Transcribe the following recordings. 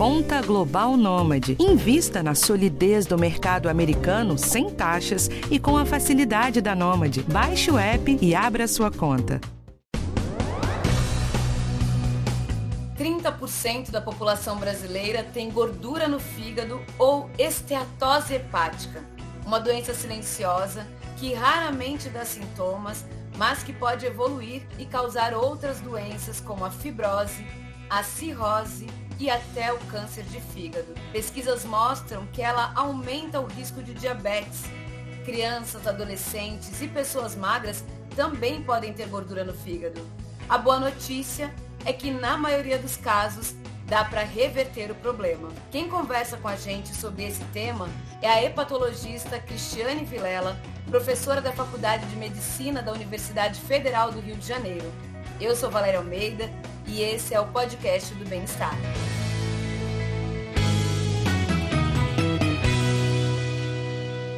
Conta Global Nômade. Invista na solidez do mercado americano sem taxas e com a facilidade da Nômade. Baixe o app e abra sua conta. 30% da população brasileira tem gordura no fígado ou esteatose hepática, uma doença silenciosa que raramente dá sintomas, mas que pode evoluir e causar outras doenças como a fibrose, a cirrose e até o câncer de fígado. Pesquisas mostram que ela aumenta o risco de diabetes. Crianças, adolescentes e pessoas magras também podem ter gordura no fígado. A boa notícia é que na maioria dos casos dá para reverter o problema. Quem conversa com a gente sobre esse tema é a hepatologista Cristiane Vilela, professora da Faculdade de Medicina da Universidade Federal do Rio de Janeiro. Eu sou Valéria Almeida e esse é o podcast do Bem-Estar.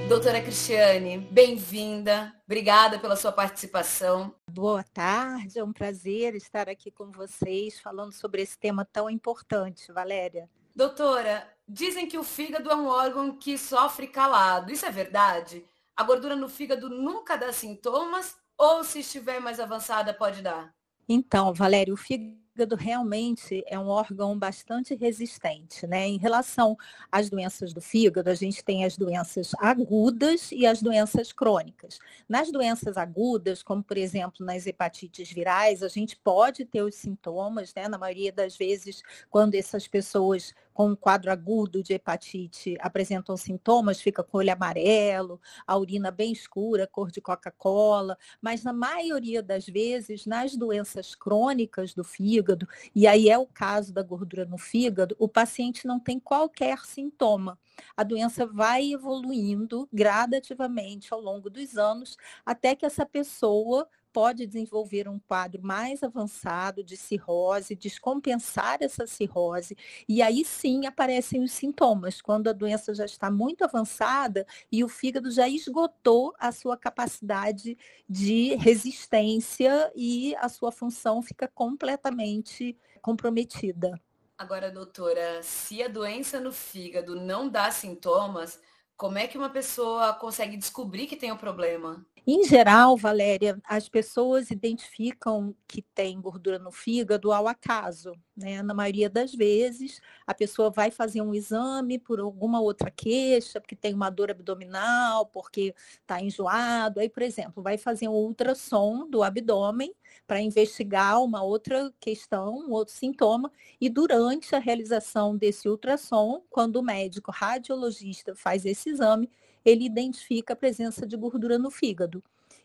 Doutora Cristiane, bem-vinda. Obrigada pela sua participação. Boa tarde, é um prazer estar aqui com vocês falando sobre esse tema tão importante, Valéria. Doutora, dizem que o fígado é um órgão que sofre calado. Isso é verdade? A gordura no fígado nunca dá sintomas ou se estiver mais avançada pode dar? Então, Valéria, o fígado realmente é um órgão bastante resistente, né? Em relação às doenças do fígado, a gente tem as doenças agudas e as doenças crônicas. Nas doenças agudas, como por exemplo nas hepatites virais, a gente pode ter os sintomas, né? Na maioria das vezes, quando essas pessoas com um quadro agudo de hepatite apresentam sintomas, fica com o olho amarelo, a urina bem escura, cor de Coca-Cola, mas na maioria das vezes, nas doenças crônicas do fígado, e aí é o caso da gordura no fígado, o paciente não tem qualquer sintoma. A doença vai evoluindo gradativamente ao longo dos anos, até que essa pessoa pode desenvolver um quadro mais avançado de cirrose, descompensar essa cirrose, e aí sim aparecem os sintomas, quando a doença já está muito avançada e o fígado já esgotou a sua capacidade de resistência e a sua função fica completamente comprometida. Agora, doutora, se a doença no fígado não dá sintomas, como é que uma pessoa consegue descobrir que tem o um problema? Em geral, Valéria, as pessoas identificam que tem gordura no fígado ao acaso. Né? Na maioria das vezes, a pessoa vai fazer um exame por alguma outra queixa, porque tem uma dor abdominal, porque está enjoado. Aí, por exemplo, vai fazer um ultrassom do abdômen para investigar uma outra questão, um outro sintoma. E durante a realização desse ultrassom, quando o médico radiologista faz esse exame, ele identifica a presença de gordura no fígado.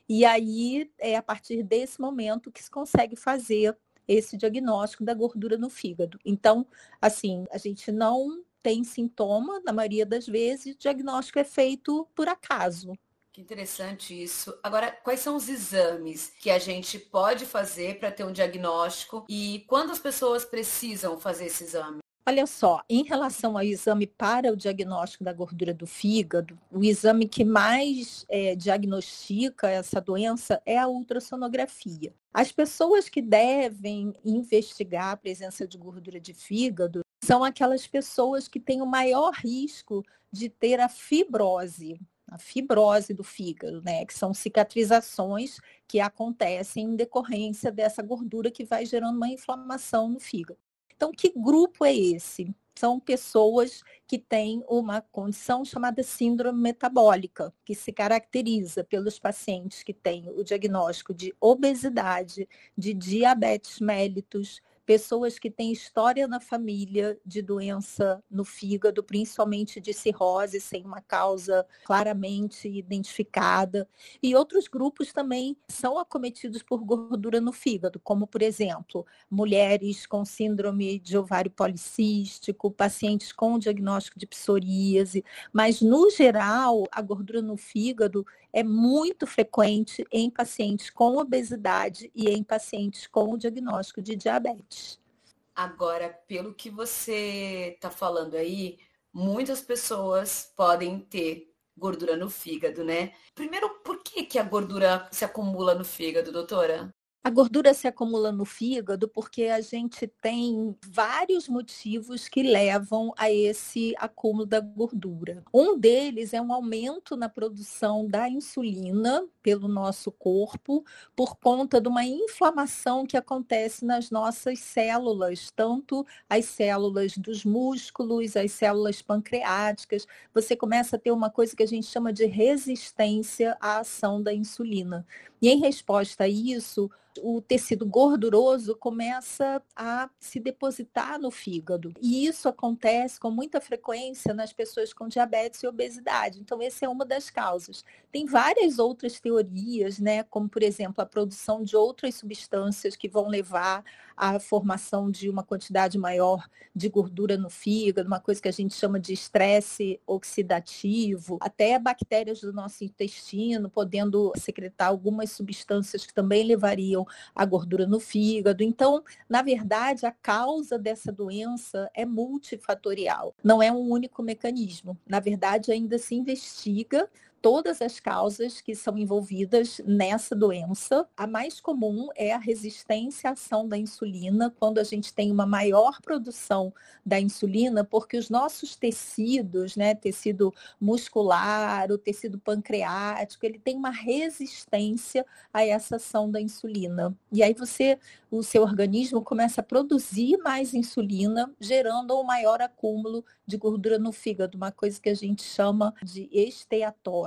E aí é a partir desse momento que se consegue fazer esse diagnóstico da gordura no fígado. Então, assim, a gente não tem sintoma, na maioria das vezes, o diagnóstico é feito por acaso. Que interessante isso. Agora, quais são os exames que a gente pode fazer para ter um diagnóstico e quando as pessoas precisam fazer esse exame? Olha só, em relação ao exame para o diagnóstico da gordura do fígado, o exame que mais é, diagnostica essa doença é a ultrassonografia. As pessoas que devem investigar a presença de gordura de fígado são aquelas pessoas que têm o maior risco de ter a fibrose, a fibrose do fígado, né? Que são cicatrizações que acontecem em decorrência dessa gordura que vai gerando uma inflamação no fígado. Então, que grupo é esse? São pessoas que têm uma condição chamada síndrome metabólica, que se caracteriza pelos pacientes que têm o diagnóstico de obesidade, de diabetes mellitus, pessoas que têm história na família de doença no fígado, principalmente de cirrose, sem uma causa claramente identificada. E outros grupos também são acometidos por gordura no fígado, como, por exemplo, mulheres com síndrome de ovário policístico, pacientes com diagnóstico de psoríase. Mas, no geral, a gordura no fígado é muito frequente em pacientes com obesidade e em pacientes com o diagnóstico de diabetes. Agora, pelo que você está falando aí, muitas pessoas podem ter gordura no fígado, né? Primeiro, por que, que a gordura se acumula no fígado, doutora? A gordura se acumula no fígado porque a gente tem vários motivos que levam a esse acúmulo da gordura. Um deles é um aumento na produção da insulina pelo nosso corpo por conta de uma inflamação que acontece nas nossas células, tanto as células dos músculos, as células pancreáticas. Você começa a ter uma coisa que a gente chama de resistência à ação da insulina. E em resposta a isso, o tecido gorduroso começa a se depositar no fígado. E isso acontece com muita frequência nas pessoas com diabetes e obesidade. Então, essa é uma das causas. Tem várias outras teorias, né, como, por exemplo, a produção de outras substâncias que vão levar à formação de uma quantidade maior de gordura no fígado, uma coisa que a gente chama de estresse oxidativo, até bactérias do nosso intestino podendo secretar algumas substâncias que também levariam a gordura no fígado. Então, na verdade, a causa dessa doença é multifatorial, não é um único mecanismo. Na verdade, ainda se investiga todas as causas que são envolvidas nessa doença. A mais comum é a resistência à ação da insulina, quando a gente tem uma maior produção da insulina, porque os nossos tecidos, né, tecido muscular, o tecido pancreático, ele tem uma resistência a essa ação da insulina. E aí você, o seu organismo começa a produzir mais insulina, gerando um maior acúmulo de gordura no fígado, uma coisa que a gente chama de esteatose.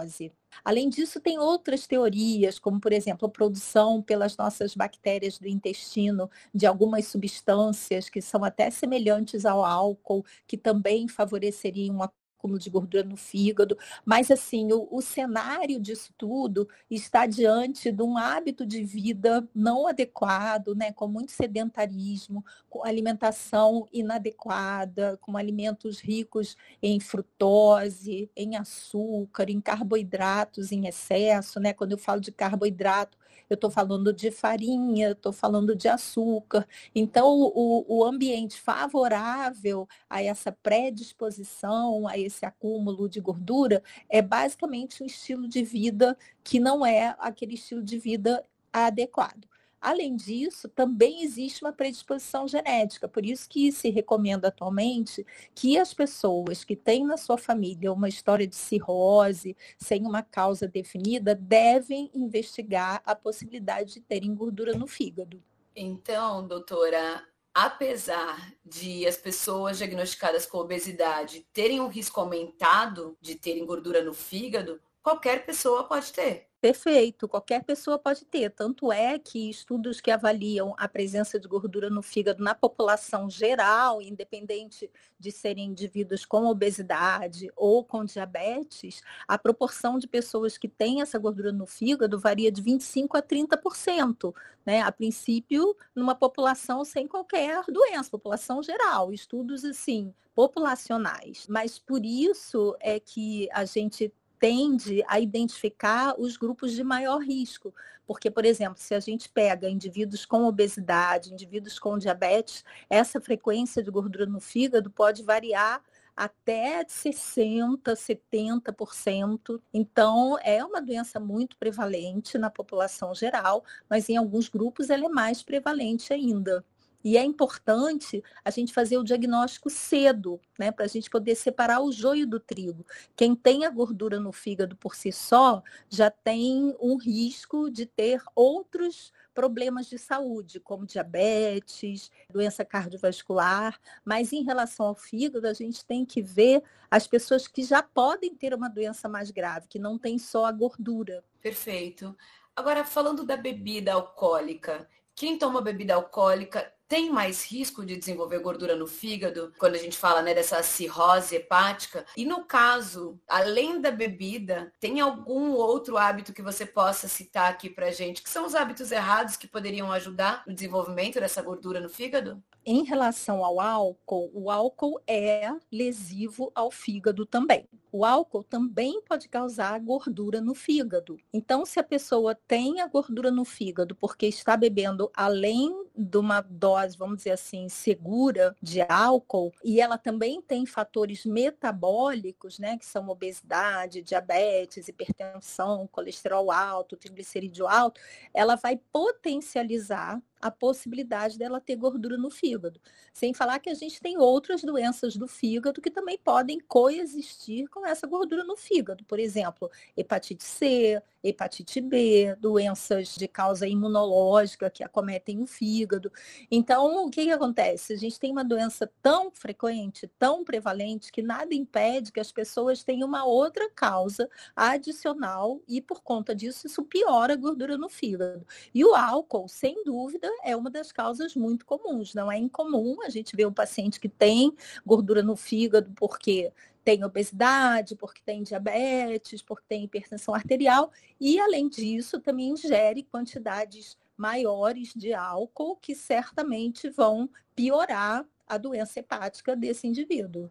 Além disso, tem outras teorias, como, por exemplo, a produção pelas nossas bactérias do intestino de algumas substâncias que são até semelhantes ao álcool, que também favoreceriam uma acúmulo de gordura no fígado, mas assim, o, o cenário disso tudo está diante de um hábito de vida não adequado, né, com muito sedentarismo, com alimentação inadequada, com alimentos ricos em frutose, em açúcar, em carboidratos em excesso, né? Quando eu falo de carboidrato, eu estou falando de farinha, estou falando de açúcar. Então, o, o ambiente favorável a essa predisposição, a esse acúmulo de gordura, é basicamente um estilo de vida que não é aquele estilo de vida adequado. Além disso, também existe uma predisposição genética, por isso que se recomenda atualmente que as pessoas que têm na sua família uma história de cirrose, sem uma causa definida, devem investigar a possibilidade de terem gordura no fígado. Então, doutora, apesar de as pessoas diagnosticadas com obesidade terem um risco aumentado de terem gordura no fígado, qualquer pessoa pode ter. Perfeito, qualquer pessoa pode ter. Tanto é que estudos que avaliam a presença de gordura no fígado na população geral, independente de serem indivíduos com obesidade ou com diabetes, a proporção de pessoas que têm essa gordura no fígado varia de 25% a 30%, né? A princípio, numa população sem qualquer doença, população geral, estudos assim, populacionais. Mas por isso é que a gente tende a identificar os grupos de maior risco. Porque, por exemplo, se a gente pega indivíduos com obesidade, indivíduos com diabetes, essa frequência de gordura no fígado pode variar até 60%, 70%. Então, é uma doença muito prevalente na população geral, mas em alguns grupos ela é mais prevalente ainda. E é importante a gente fazer o diagnóstico cedo, né, para a gente poder separar o joio do trigo. Quem tem a gordura no fígado por si só já tem um risco de ter outros problemas de saúde, como diabetes, doença cardiovascular, mas em relação ao fígado, a gente tem que ver as pessoas que já podem ter uma doença mais grave, que não tem só a gordura. Perfeito. Agora, falando da bebida alcoólica, quem toma bebida alcoólica tem mais risco de desenvolver gordura no fígado, quando a gente fala né, dessa cirrose hepática. E no caso, além da bebida, tem algum outro hábito que você possa citar aqui pra gente, que são os hábitos errados que poderiam ajudar no desenvolvimento dessa gordura no fígado? Em relação ao álcool, o álcool é lesivo ao fígado também. O álcool também pode causar gordura no fígado. Então, se a pessoa tem a gordura no fígado porque está bebendo além de uma dose, vamos dizer assim, segura de álcool, e ela também tem fatores metabólicos, né, que são obesidade, diabetes, hipertensão, colesterol alto, triglicerídeo alto, ela vai potencializar a possibilidade dela ter gordura no fígado. Sem falar que a gente tem outras doenças do fígado que também podem coexistir com essa gordura no fígado. Por exemplo, hepatite C, hepatite B, doenças de causa imunológica que acometem o fígado. Então, o que, que acontece? A gente tem uma doença tão frequente, tão prevalente, que nada impede que as pessoas tenham uma outra causa adicional e, por conta disso, isso piora a gordura no fígado. E o álcool, sem dúvida, é uma das causas muito comuns. Não é incomum a gente ver um paciente que tem gordura no fígado porque tem obesidade, porque tem diabetes, porque tem hipertensão arterial e, além disso, também ingere quantidades maiores de álcool que certamente vão piorar a doença hepática desse indivíduo.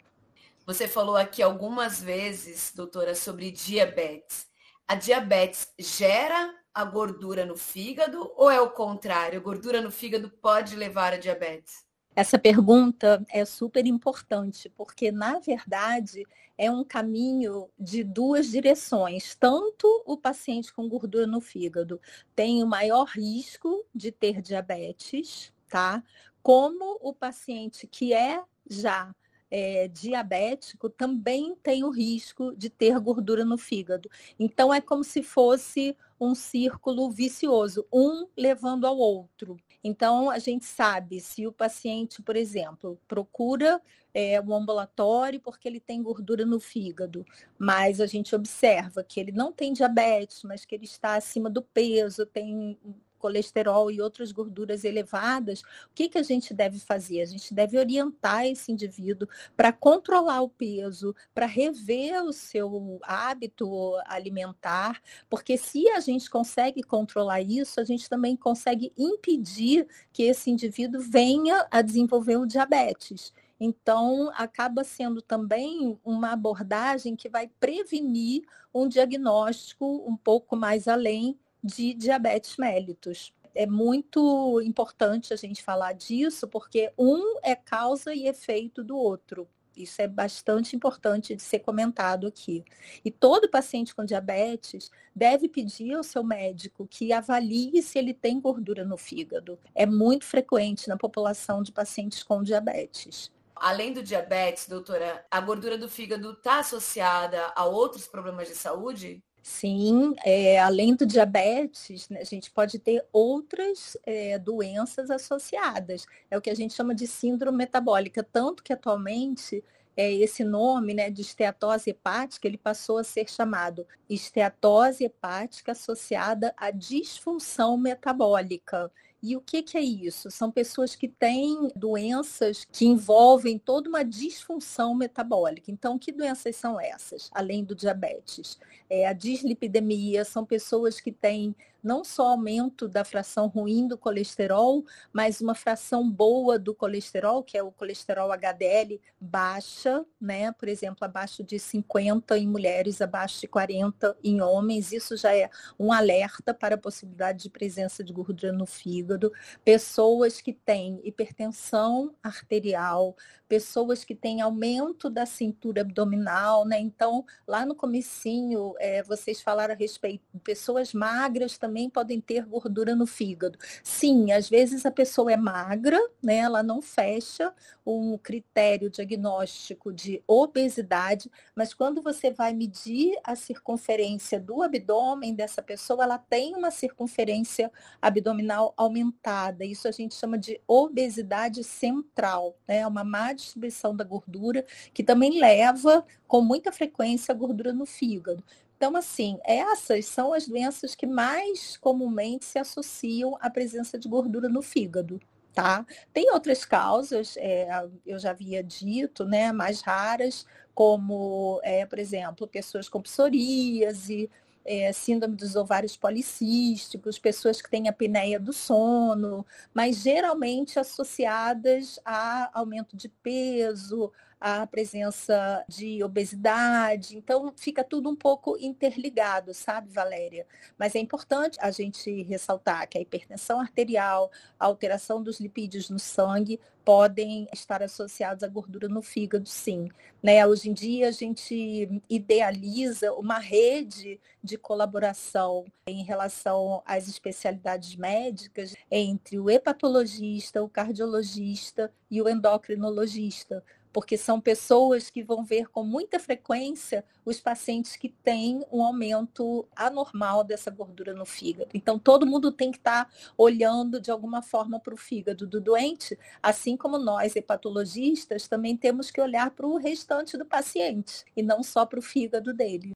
Você falou aqui algumas vezes, doutora, sobre diabetes. A diabetes gera a gordura no fígado ou é o contrário? A gordura no fígado pode levar a diabetes? Essa pergunta é super importante, porque, na verdade, é um caminho de duas direções. Tanto o paciente com gordura no fígado tem o maior risco de ter diabetes, tá? Como o paciente que é já é, diabético também tem o risco de ter gordura no fígado. Então, é como se fosse um círculo vicioso, um levando ao outro. Então, a gente sabe se o paciente, por exemplo, procura é, um ambulatório porque ele tem gordura no fígado, mas a gente observa que ele não tem diabetes, mas que ele está acima do peso, tem colesterol e outras gorduras elevadas, o que, que a gente deve fazer? A gente deve orientar esse indivíduo para controlar o peso, para rever o seu hábito alimentar, porque se a gente consegue controlar isso, a gente também consegue impedir que esse indivíduo venha a desenvolver o diabetes. Então, acaba sendo também uma abordagem que vai prevenir um diagnóstico um pouco mais além de diabetes mellitus. É muito importante a gente falar disso, porque um é causa e efeito do outro. Isso é bastante importante de ser comentado aqui. E todo paciente com diabetes deve pedir ao seu médico que avalie se ele tem gordura no fígado. É muito frequente na população de pacientes com diabetes. Além do diabetes, doutora, a gordura do fígado está associada a outros problemas de saúde? Sim, é, além do diabetes, né, a gente pode ter outras é, doenças associadas. É o que a gente chama de síndrome metabólica, tanto que atualmente é, esse nome né, de esteatose hepática, ele passou a ser chamado esteatose hepática associada à disfunção metabólica. E o que, que, é isso? São pessoas que têm doenças que envolvem toda uma disfunção metabólica. Então, que doenças são essas, além do diabetes? É, a dislipidemia são pessoas que têm não só aumento da fração ruim do colesterol, mas uma fração boa do colesterol, que é o colesterol HDL baixa, né? Por exemplo, abaixo de 50 em mulheres, abaixo de 40 em homens. Isso já é um alerta para a possibilidade de presença de gordura no fígado. Pessoas que têm hipertensão arterial, pessoas que têm aumento da cintura abdominal, né? Então, lá no comecinho, é, vocês falaram a respeito pessoas magras também podem ter gordura no fígado. Sim, às vezes a pessoa é magra, né? Ela não fecha um critério diagnóstico de obesidade, mas quando você vai medir a circunferência do abdômen dessa pessoa, ela tem uma circunferência abdominal aumentada. Isso a gente chama de obesidade central, né? Uma má distribuição da gordura, que também leva com muita frequência a gordura no fígado. Então, assim, essas são as doenças que mais comumente se associam à presença de gordura no fígado. Tá? Tem outras causas, é, eu já havia dito, né, mais raras, como, é, por exemplo, pessoas com psoríase, é, síndrome dos ovários policísticos, pessoas que têm apneia do sono, mas geralmente associadas a aumento de peso, a presença de obesidade. Então, fica tudo um pouco interligado, sabe, Valéria? Mas é importante a gente ressaltar que a hipertensão arterial, a alteração dos lipídios no sangue, podem estar associados à gordura no fígado, sim. Né? Hoje em dia, a gente idealiza uma rede de colaboração em relação às especialidades médicas entre o hepatologista, o cardiologista e o endocrinologista porque são pessoas que vão ver com muita frequência os pacientes que têm um aumento anormal dessa gordura no fígado. Então, todo mundo tem que estar tá olhando de alguma forma para o fígado do doente, assim como nós, hepatologistas, também temos que olhar para o restante do paciente e não só para o fígado dele.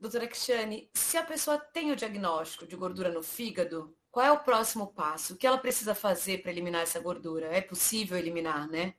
Doutora Cristiane, se a pessoa tem o diagnóstico de gordura no fígado, qual é o próximo passo? O que ela precisa fazer para eliminar essa gordura? É possível eliminar, né?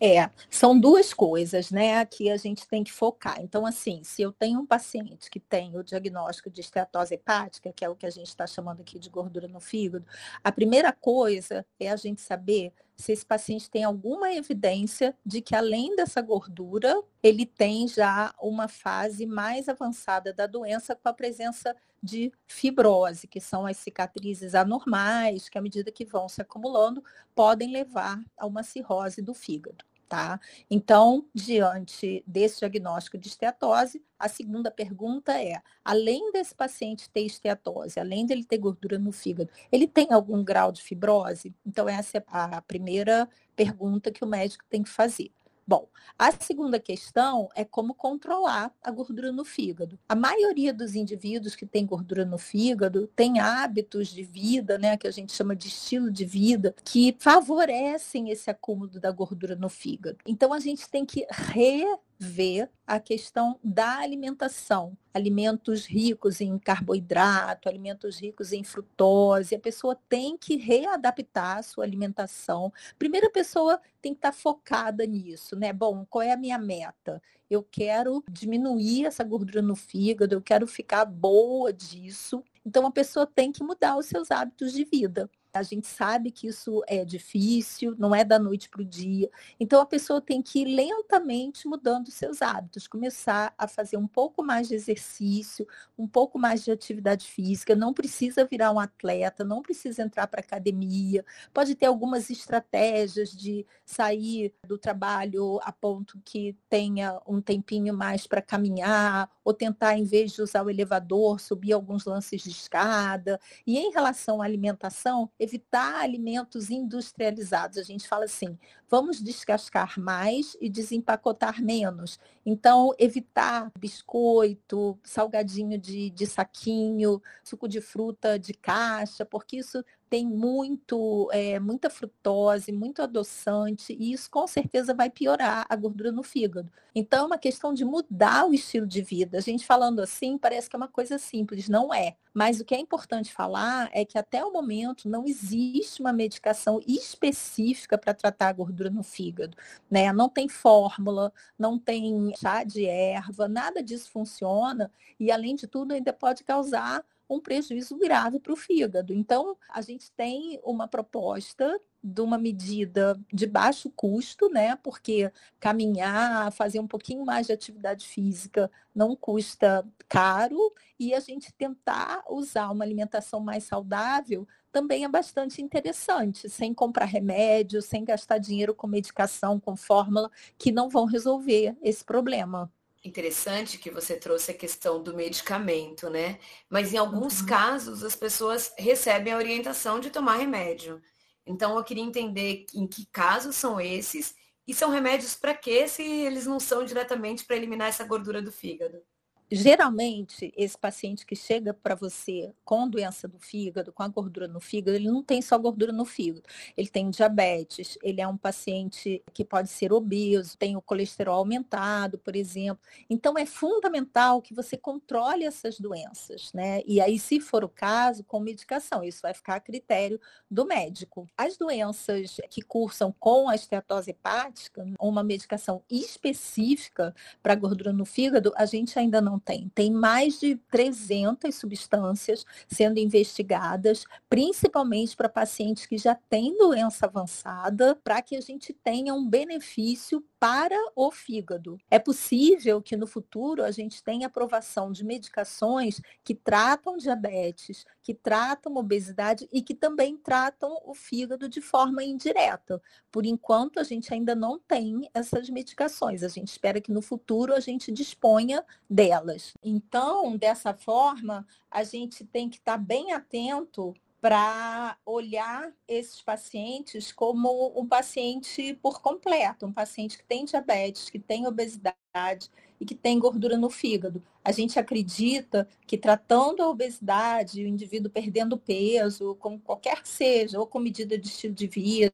É, são duas coisas, né, que a gente tem que focar. Então, assim, se eu tenho um paciente que tem o diagnóstico de esteatose hepática, que é o que a gente está chamando aqui de gordura no fígado, a primeira coisa é a gente saber se esse paciente tem alguma evidência de que, além dessa gordura, ele tem já uma fase mais avançada da doença com a presença de fibrose, que são as cicatrizes anormais, que à medida que vão se acumulando, podem levar a uma cirrose do fígado. Tá? Então, diante desse diagnóstico de esteatose, a segunda pergunta é: além desse paciente ter esteatose, além dele ter gordura no fígado, ele tem algum grau de fibrose? Então, essa é a primeira pergunta que o médico tem que fazer. Bom, a segunda questão é como controlar a gordura no fígado. A maioria dos indivíduos que tem gordura no fígado tem hábitos de vida, né, que a gente chama de estilo de vida, que favorecem esse acúmulo da gordura no fígado. Então a gente tem que re ver a questão da alimentação. Alimentos ricos em carboidrato, alimentos ricos em frutose. A pessoa tem que readaptar a sua alimentação. Primeiro, a pessoa tem que estar focada nisso, né? Bom, qual é a minha meta? Eu quero diminuir essa gordura no fígado, eu quero ficar boa disso. Então, a pessoa tem que mudar os seus hábitos de vida. A gente sabe que isso é difícil, não é da noite para o dia. Então, a pessoa tem que ir lentamente mudando seus hábitos, começar a fazer um pouco mais de exercício, um pouco mais de atividade física. Não precisa virar um atleta, não precisa entrar para academia. Pode ter algumas estratégias de sair do trabalho a ponto que tenha um tempinho mais para caminhar, ou tentar, em vez de usar o elevador, subir alguns lances de escada. E em relação à alimentação, evitar alimentos industrializados. A gente fala assim, vamos descascar mais e desempacotar menos. Então, evitar biscoito, salgadinho de, de saquinho, suco de fruta de caixa, porque isso tem muito, é, muita frutose, muito adoçante, e isso com certeza vai piorar a gordura no fígado. Então, é uma questão de mudar o estilo de vida. A gente falando assim parece que é uma coisa simples, não é. Mas o que é importante falar é que até o momento não existe uma medicação específica para tratar a gordura no fígado. Né? Não tem fórmula, não tem chá de erva, nada disso funciona, e além de tudo ainda pode causar um prejuízo grave para o fígado. Então, a gente tem uma proposta de uma medida de baixo custo, né? Porque caminhar, fazer um pouquinho mais de atividade física não custa caro e a gente tentar usar uma alimentação mais saudável também é bastante interessante, sem comprar remédio, sem gastar dinheiro com medicação, com fórmula, que não vão resolver esse problema. Interessante que você trouxe a questão do medicamento, né? Mas em alguns uhum. casos as pessoas recebem a orientação de tomar remédio. Então eu queria entender em que casos são esses e são remédios para quê se eles não são diretamente para eliminar essa gordura do fígado geralmente, esse paciente que chega para você com doença do fígado, com a gordura no fígado, ele não tem só gordura no fígado. Ele tem diabetes, ele é um paciente que pode ser obeso, tem o colesterol aumentado, por exemplo. Então, é fundamental que você controle essas doenças, né? E aí, se for o caso, com medicação. Isso vai ficar a critério do médico. As doenças que cursam com a esteatose hepática, uma medicação específica para gordura no fígado, a gente ainda não tem. Tem mais de 300 substâncias sendo investigadas, principalmente para pacientes que já têm doença avançada, para que a gente tenha um benefício para o fígado. É possível que no futuro a gente tenha aprovação de medicações que tratam diabetes, que tratam obesidade e que também tratam o fígado de forma indireta. Por enquanto, a gente ainda não tem essas medicações. A gente espera que no futuro a gente disponha delas. Então, dessa forma, a gente tem que estar bem atento para olhar esses pacientes como um paciente por completo, um paciente que tem diabetes, que tem obesidade e que tem gordura no fígado. A gente acredita que tratando a obesidade, o indivíduo perdendo peso, com qualquer que seja, ou com medida de estilo de vida,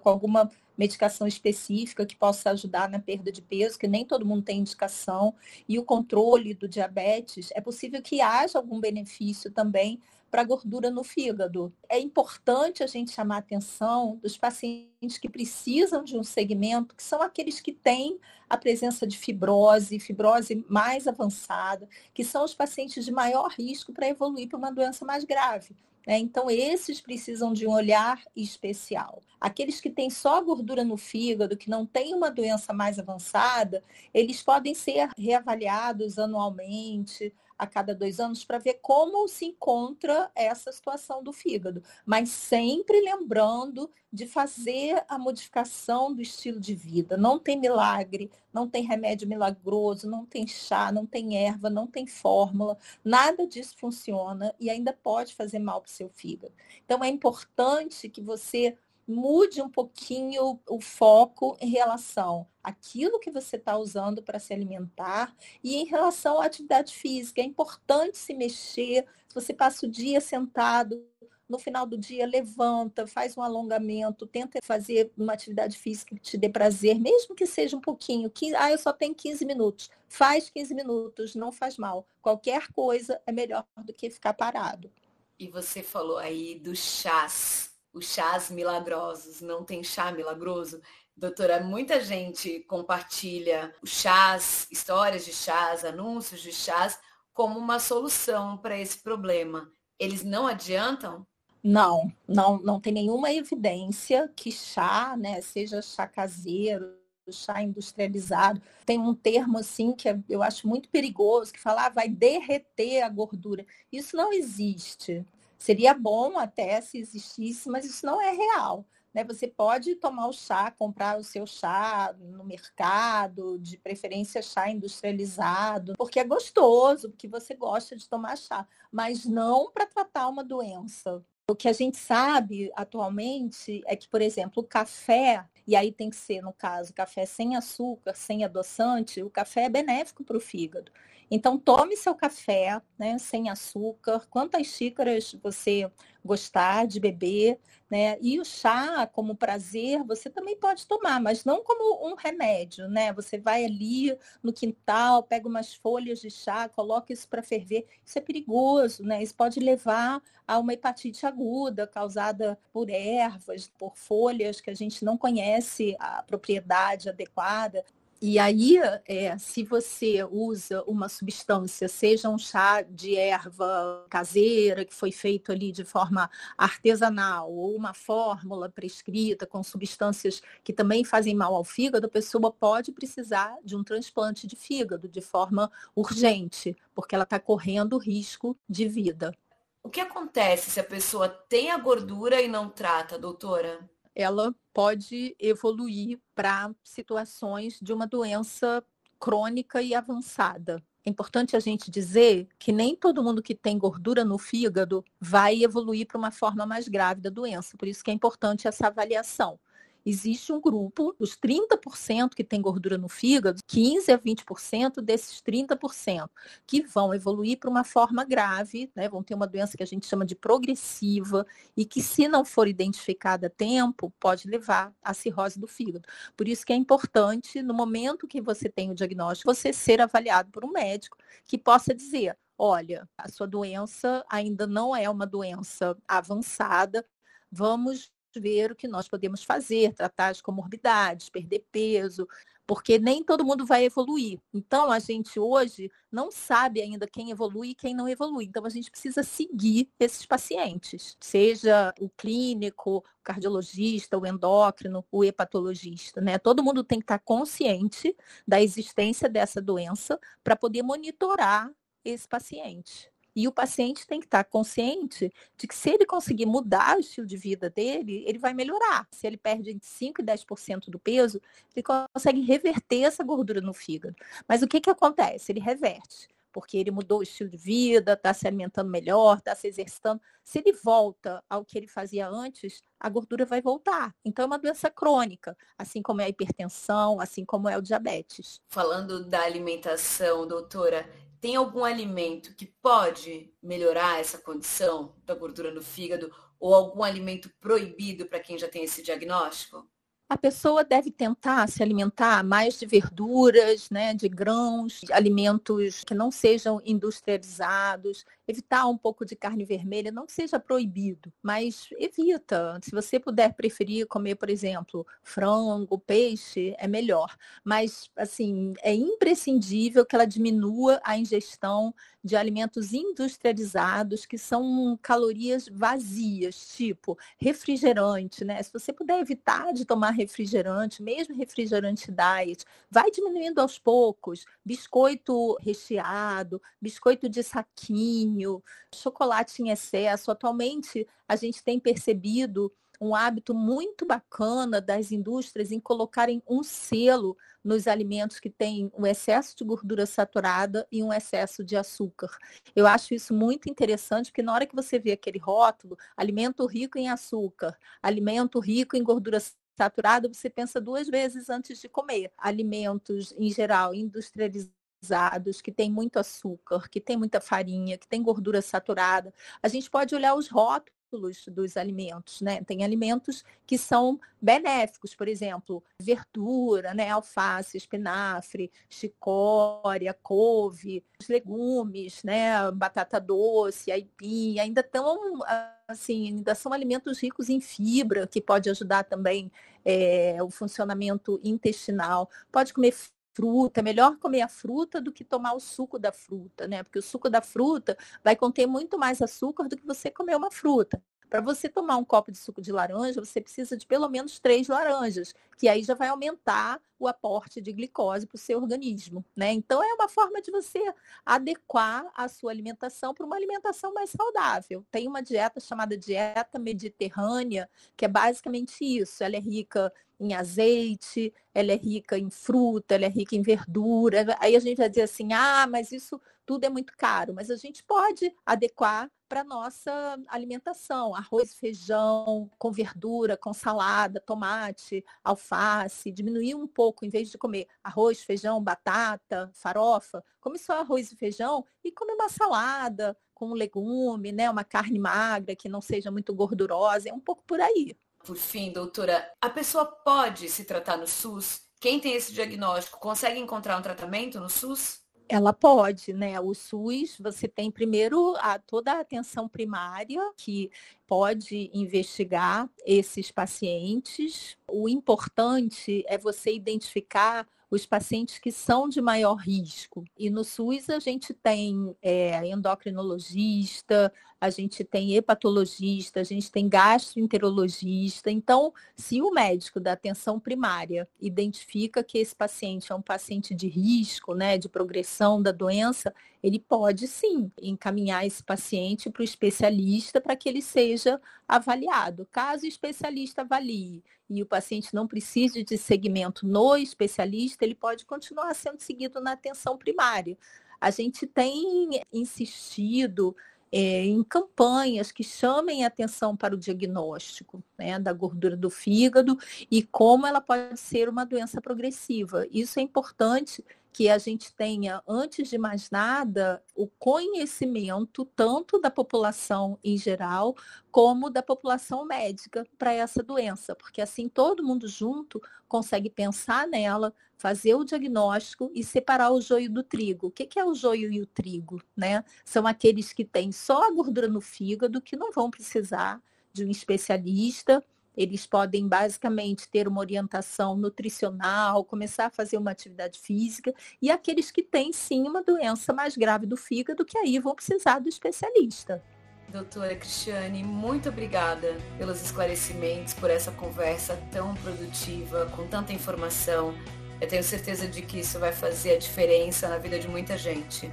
com alguma medicação específica que possa ajudar na perda de peso, que nem todo mundo tem indicação, e o controle do diabetes, é possível que haja algum benefício também para a gordura no fígado. É importante a gente chamar a atenção dos pacientes que precisam de um segmento, que são aqueles que têm a presença de fibrose, fibrose mais avançada, que são os pacientes de maior risco para evoluir para uma doença mais grave. Né? Então, esses precisam de um olhar especial. Aqueles que têm só gordura no fígado, que não têm uma doença mais avançada, eles podem ser reavaliados anualmente, a cada dois anos para ver como se encontra essa situação do fígado, mas sempre lembrando de fazer a modificação do estilo de vida. Não tem milagre, não tem remédio milagroso, não tem chá, não tem erva, não tem fórmula, nada disso funciona e ainda pode fazer mal para o seu fígado. Então é importante que você mude um pouquinho o foco em relação àquilo que você está usando para se alimentar e em relação à atividade física. É importante se mexer. Se você passa o dia sentado, no final do dia levanta, faz um alongamento, tenta fazer uma atividade física que te dê prazer, mesmo que seja um pouquinho. Ah, eu só tenho 15 minutos. Faz 15 minutos, não faz mal. Qualquer coisa é melhor do que ficar parado. E você falou aí dos chás os chás milagrosos, não tem chá milagroso. Doutora, muita gente compartilha chás, histórias de chás, anúncios de chás, como uma solução para esse problema. Eles não adiantam? Não, não, não tem nenhuma evidência que chá, né, seja chá caseiro, chá industrializado, tem um termo assim que é, eu acho muito perigoso, que fala ah, vai derreter a gordura. Isso não existe. Seria bom até se existisse, mas isso não é real. Né? Você pode tomar o chá, comprar o seu chá no mercado, de preferência chá industrializado, porque é gostoso, porque você gosta de tomar chá, mas não para tratar uma doença. O que a gente sabe atualmente é que, por exemplo, o café, e aí tem que ser, no caso, café sem açúcar, sem adoçante, o café é benéfico para o fígado. Então, tome seu café, né, sem açúcar, quantas xícaras você gostar de beber, né? E o chá, como prazer, você também pode tomar, mas não como um remédio, né? Você vai ali no quintal, pega umas folhas de chá, coloca isso para ferver. Isso é perigoso, né? Isso pode levar a uma hepatite aguda causada por ervas, por folhas que a gente não conhece a propriedade adequada. E aí, é, se você usa uma substância, seja um chá de erva caseira, que foi feito ali de forma artesanal, ou uma fórmula prescrita com substâncias que também fazem mal ao fígado, a pessoa pode precisar de um transplante de fígado de forma urgente, porque ela está correndo risco de vida. O que acontece se a pessoa tem a gordura e não trata, doutora? Ela pode evoluir para situações de uma doença crônica e avançada. É importante a gente dizer que nem todo mundo que tem gordura no fígado vai evoluir para uma forma mais grave da doença. Por isso que é importante essa avaliação existe um grupo, os 30% que tem gordura no fígado, 15 a 20% desses 30%, que vão evoluir para uma forma grave, né? vão ter uma doença que a gente chama de progressiva e que, se não for identificada a tempo, pode levar à cirrose do fígado. Por isso que é importante, no momento que você tem o diagnóstico, você ser avaliado por um médico que possa dizer, olha, a sua doença ainda não é uma doença avançada, vamos ver o que nós podemos fazer, tratar as comorbidades, perder peso, porque nem todo mundo vai evoluir. Então, a gente hoje não sabe ainda quem evolui e quem não evolui. Então, a gente precisa seguir esses pacientes, seja o clínico, o cardiologista, o endócrino, o hepatologista, né? Todo mundo tem que estar consciente da existência dessa doença para poder monitorar esse paciente. E o paciente tem que estar consciente de que se ele conseguir mudar o estilo de vida dele, ele vai melhorar. Se ele perde entre 5% e 10% do peso, ele consegue reverter essa gordura no fígado. Mas o que, que acontece? Ele reverte porque ele mudou o estilo de vida, está se alimentando melhor, está se exercitando. Se ele volta ao que ele fazia antes, a gordura vai voltar. Então é uma doença crônica, assim como é a hipertensão, assim como é o diabetes. Falando da alimentação, doutora, tem algum alimento que pode melhorar essa condição da gordura no fígado ou algum alimento proibido para quem já tem esse diagnóstico? A pessoa deve tentar se alimentar mais de verduras, né, de grãos, de alimentos que não sejam industrializados, evitar um pouco de carne vermelha, não que seja proibido, mas evita. Se você puder preferir comer, por exemplo, frango, peixe, é melhor. Mas, assim, é imprescindível que ela diminua a ingestão de alimentos industrializados que são calorias vazias, tipo refrigerante, né? Se você puder evitar de tomar refrigerante, mesmo refrigerante diet, vai diminuindo aos poucos. Biscoito recheado, biscoito de saquinho, chocolate em excesso. Atualmente, a gente tem percebido um hábito muito bacana das indústrias em colocarem um selo nos alimentos que têm um excesso de gordura saturada e um excesso de açúcar. Eu acho isso muito interessante, porque na hora que você vê aquele rótulo, alimento rico em açúcar, alimento rico em gordura saturada, você pensa duas vezes antes de comer. Alimentos, em geral, industrializados que tem muito açúcar, que tem muita farinha, que tem gordura saturada. A gente pode olhar os rótulos dos alimentos, né? Tem alimentos que são benéficos, por exemplo, verdura, né? Alface, espinafre, chicória, couve, os legumes, né? Batata doce, aipim, ainda estão assim, ainda são alimentos ricos em fibra, que pode ajudar também é, o funcionamento intestinal. Pode comer fruta, melhor comer a fruta do que tomar o suco da fruta, né? Porque o suco da fruta vai conter muito mais açúcar do que você comer uma fruta. Para você tomar um copo de suco de laranja, você precisa de pelo menos três laranjas, que aí já vai aumentar o aporte de glicose para o seu organismo, né? Então é uma forma de você adequar a sua alimentação para uma alimentação mais saudável. Tem uma dieta chamada dieta mediterrânea, que é basicamente isso. Ela é rica em azeite, ela é rica em fruta, ela é rica em verdura. Aí a gente vai dizer assim, ah, mas isso tudo é muito caro. Mas a gente pode adequar para nossa alimentação. Arroz, feijão, com verdura, com salada, tomate, alface, diminuir um pouco, em vez de comer arroz, feijão, batata, farofa, come só arroz e feijão e come uma salada com um legume, né? Uma carne magra que não seja muito gordurosa, é um pouco por aí. Por fim, doutora, a pessoa pode se tratar no SUS? Quem tem esse diagnóstico consegue encontrar um tratamento no SUS? Ela pode, né? O SUS, você tem primeiro a, toda a atenção primária, que pode investigar esses pacientes. O importante é você identificar os pacientes que são de maior risco. E no SUS a gente tem é, endocrinologista, a gente tem hepatologista, a gente tem gastroenterologista. Então, se o médico da atenção primária identifica que esse paciente é um paciente de risco, né, de progressão da doença, ele pode sim encaminhar esse paciente para o especialista para que ele seja avaliado. Caso o especialista avalie e o paciente não precise de segmento no especialista, ele pode continuar sendo seguido na atenção primária. A gente tem insistido é, em campanhas que chamem atenção para o diagnóstico né, da gordura do fígado e como ela pode ser uma doença progressiva. Isso é importante que a gente tenha, antes de mais nada, o conhecimento tanto da população em geral, como da população médica para essa doença, porque assim todo mundo junto consegue pensar nela, fazer o diagnóstico e separar o joio do trigo. O que é o joio e o trigo? Né? São aqueles que têm só a gordura no fígado, que não vão precisar de um especialista Eles podem basicamente ter uma orientação nutricional, começar a fazer uma atividade física, e aqueles que têm sim uma doença mais grave do fígado, que aí vão precisar do especialista. Doutora Cristiane, muito obrigada pelos esclarecimentos, por essa conversa tão produtiva, com tanta informação. Eu tenho certeza de que isso vai fazer a diferença na vida de muita gente.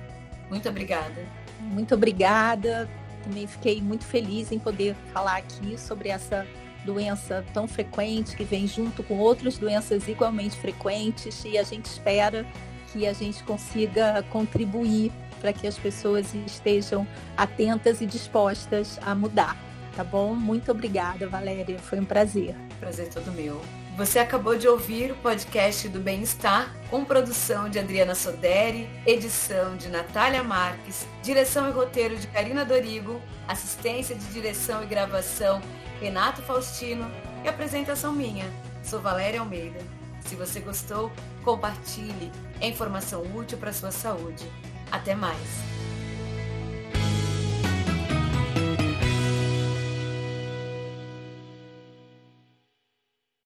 Muito obrigada. Muito obrigada. Também fiquei muito feliz em poder falar aqui sobre essa doença tão frequente que vem junto com outras doenças igualmente frequentes e a gente espera que a gente consiga contribuir para que as pessoas estejam atentas e dispostas a mudar. Tá bom? Muito obrigada, Valéria. Foi um prazer. Prazer todo meu. Você acabou de ouvir o podcast do Bem-Estar, com produção de Adriana Soderi, edição de Natália Marques, direção e roteiro de Karina Dorigo, assistência de direção e gravação Renato Faustino e apresentação minha. Sou Valéria Almeida. Se você gostou, compartilhe. É informação útil para sua saúde. Até mais!